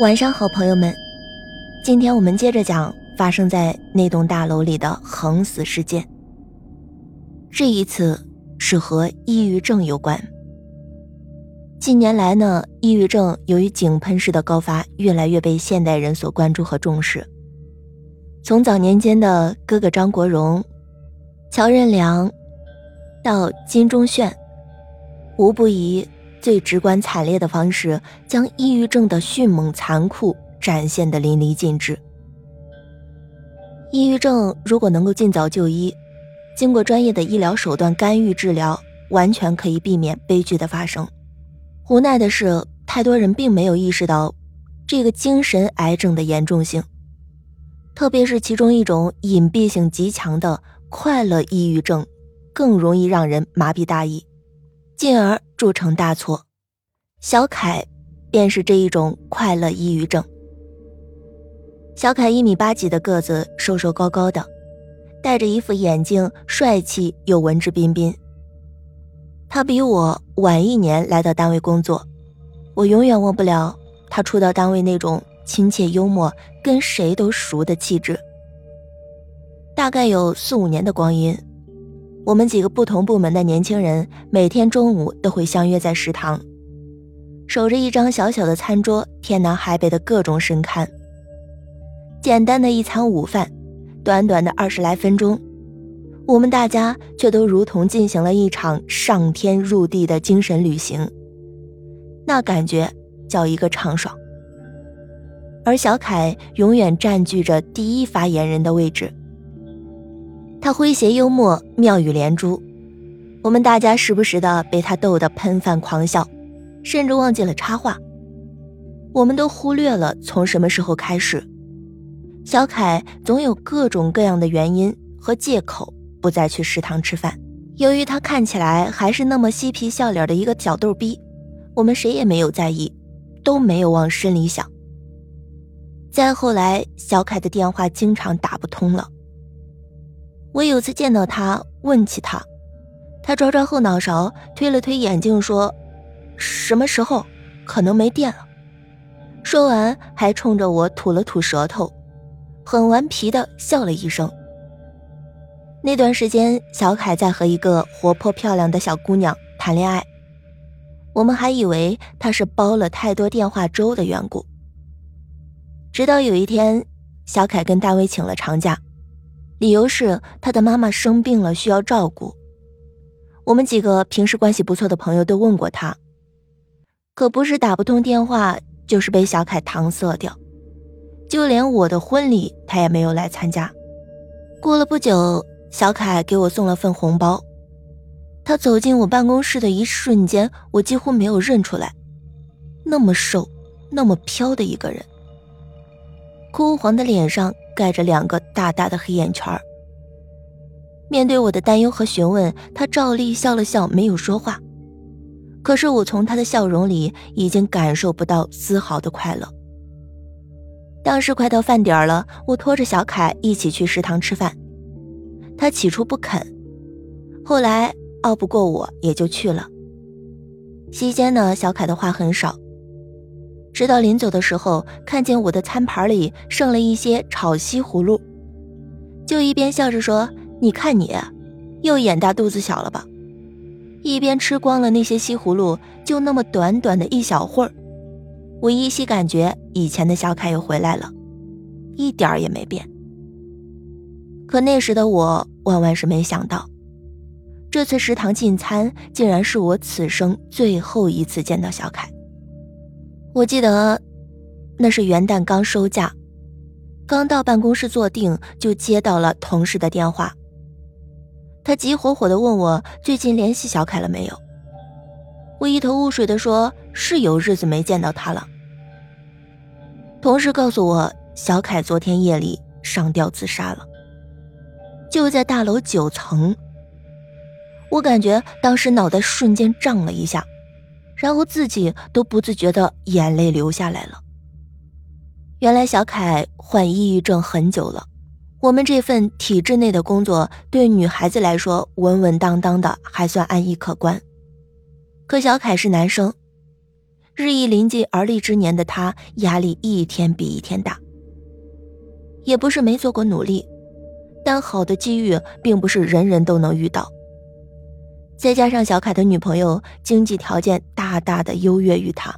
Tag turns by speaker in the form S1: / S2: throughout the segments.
S1: 晚上好，朋友们，今天我们接着讲发生在那栋大楼里的横死事件。这一次是和抑郁症有关。近年来呢，抑郁症由于井喷式的高发，越来越被现代人所关注和重视。从早年间的哥哥张国荣、乔任梁，到金钟铉，无不以最直观惨烈的方式，将抑郁症的迅猛残酷展现的淋漓尽致。抑郁症如果能够尽早就医，经过专业的医疗手段干预治疗，完全可以避免悲剧的发生。无奈的是，太多人并没有意识到这个精神癌症的严重性，特别是其中一种隐蔽性极强的快乐抑郁症，更容易让人麻痹大意，进而。铸成大错，小凯便是这一种快乐抑郁症。小凯一米八几的个子，瘦瘦高高的，戴着一副眼镜，帅气又文质彬彬。他比我晚一年来到单位工作，我永远忘不了他初到单位那种亲切幽默、跟谁都熟的气质。大概有四五年的光阴。我们几个不同部门的年轻人每天中午都会相约在食堂，守着一张小小的餐桌，天南海北的各种神龛。简单的一餐午饭，短短的二十来分钟，我们大家却都如同进行了一场上天入地的精神旅行，那感觉叫一个畅爽。而小凯永远占据着第一发言人的位置。他诙谐幽默，妙语连珠，我们大家时不时的被他逗得喷饭狂笑，甚至忘记了插话。我们都忽略了从什么时候开始，小凯总有各种各样的原因和借口不再去食堂吃饭。由于他看起来还是那么嬉皮笑脸的一个小逗逼，我们谁也没有在意，都没有往深里想。再后来，小凯的电话经常打不通了。我有次见到他，问起他，他抓抓后脑勺，推了推眼镜，说：“什么时候？可能没电了。”说完，还冲着我吐了吐舌头，很顽皮的笑了一声。那段时间，小凯在和一个活泼漂亮的小姑娘谈恋爱，我们还以为他是煲了太多电话粥的缘故。直到有一天，小凯跟大卫请了长假。理由是他的妈妈生病了，需要照顾。我们几个平时关系不错的朋友都问过他，可不是打不通电话，就是被小凯搪塞掉。就连我的婚礼，他也没有来参加。过了不久，小凯给我送了份红包。他走进我办公室的一瞬间，我几乎没有认出来，那么瘦，那么飘的一个人，枯黄的脸上。盖着两个大大的黑眼圈面对我的担忧和询问，他照例笑了笑，没有说话。可是我从他的笑容里已经感受不到丝毫的快乐。当时快到饭点了，我拖着小凯一起去食堂吃饭。他起初不肯，后来拗不过我，也就去了。席间呢，小凯的话很少。直到临走的时候，看见我的餐盘里剩了一些炒西葫芦，就一边笑着说：“你看你，又眼大肚子小了吧？”一边吃光了那些西葫芦，就那么短短的一小会儿，我依稀感觉以前的小凯又回来了，一点儿也没变。可那时的我万万是没想到，这次食堂进餐竟然是我此生最后一次见到小凯。我记得，那是元旦刚收假，刚到办公室坐定，就接到了同事的电话。他急火火的问我最近联系小凯了没有。我一头雾水的说：“是有日子没见到他了。”同事告诉我，小凯昨天夜里上吊自杀了，就在大楼九层。我感觉当时脑袋瞬间胀了一下。然后自己都不自觉的眼泪流下来了。原来小凯患抑郁症很久了，我们这份体制内的工作对女孩子来说稳稳当当的，还算安逸可观。可小凯是男生，日益临近而立之年的他，压力一天比一天大。也不是没做过努力，但好的机遇并不是人人都能遇到。再加上小凯的女朋友经济条件大大的优越于他，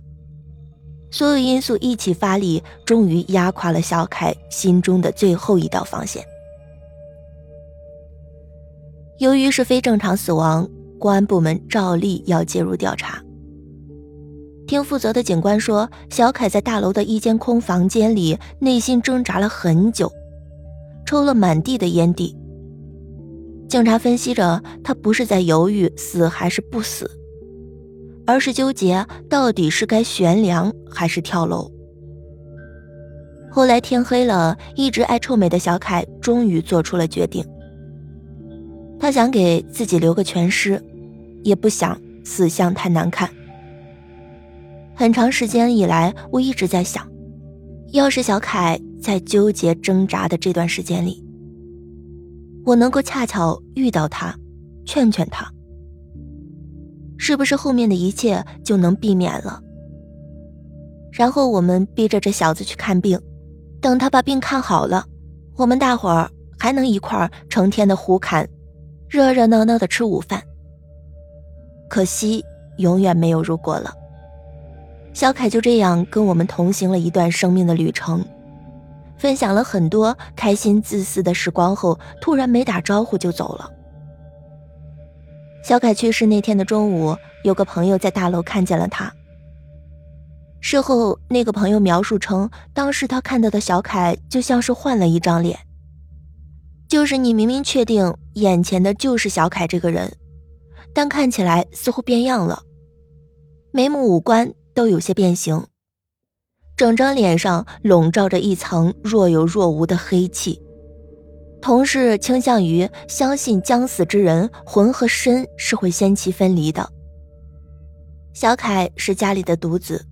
S1: 所有因素一起发力，终于压垮了小凯心中的最后一道防线。由于是非正常死亡，公安部门照例要介入调查。听负责的警官说，小凯在大楼的一间空房间里内心挣扎了很久，抽了满地的烟蒂。警察分析着，他不是在犹豫死还是不死，而是纠结到底是该悬梁还是跳楼。后来天黑了，一直爱臭美的小凯终于做出了决定。他想给自己留个全尸，也不想死相太难看。很长时间以来，我一直在想，要是小凯在纠结挣扎的这段时间里。我能够恰巧遇到他，劝劝他，是不是后面的一切就能避免了？然后我们逼着这小子去看病，等他把病看好了，我们大伙儿还能一块儿成天的胡侃，热热闹闹的吃午饭。可惜永远没有如果了。小凯就这样跟我们同行了一段生命的旅程。分享了很多开心自私的时光后，突然没打招呼就走了。小凯去世那天的中午，有个朋友在大楼看见了他。事后，那个朋友描述称，当时他看到的小凯就像是换了一张脸，就是你明明确定眼前的就是小凯这个人，但看起来似乎变样了，眉目五官都有些变形。整张脸上笼罩着一层若有若无的黑气，同事倾向于相信将死之人魂和身是会仙气分离的。小凯是家里的独子，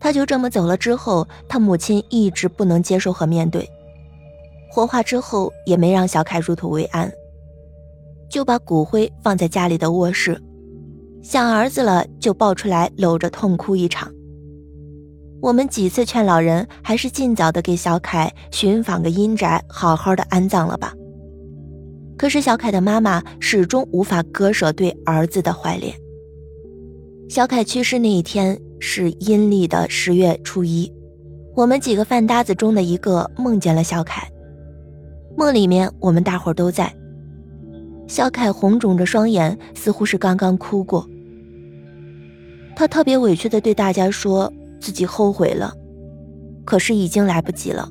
S1: 他就这么走了之后，他母亲一直不能接受和面对，火化之后也没让小凯入土为安，就把骨灰放在家里的卧室，想儿子了就抱出来搂着痛哭一场。我们几次劝老人，还是尽早的给小凯寻访个阴宅，好好的安葬了吧。可是小凯的妈妈始终无法割舍对儿子的怀恋。小凯去世那一天是阴历的十月初一，我们几个饭搭子中的一个梦见了小凯，梦里面我们大伙都在。小凯红肿着双眼，似乎是刚刚哭过。他特别委屈的对大家说。自己后悔了，可是已经来不及了。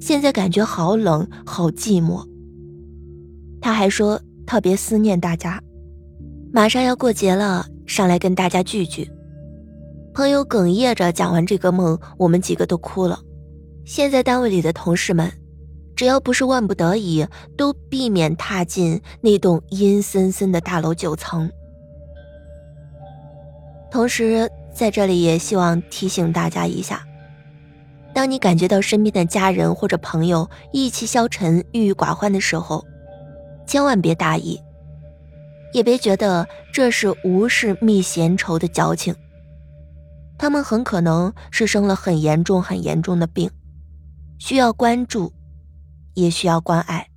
S1: 现在感觉好冷，好寂寞。他还说特别思念大家，马上要过节了，上来跟大家聚聚。朋友哽咽着讲完这个梦，我们几个都哭了。现在单位里的同事们，只要不是万不得已，都避免踏进那栋阴森森的大楼九层。同时。在这里也希望提醒大家一下：当你感觉到身边的家人或者朋友意气消沉、郁郁寡欢的时候，千万别大意，也别觉得这是无事觅闲愁的矫情。他们很可能是生了很严重、很严重的病，需要关注，也需要关爱。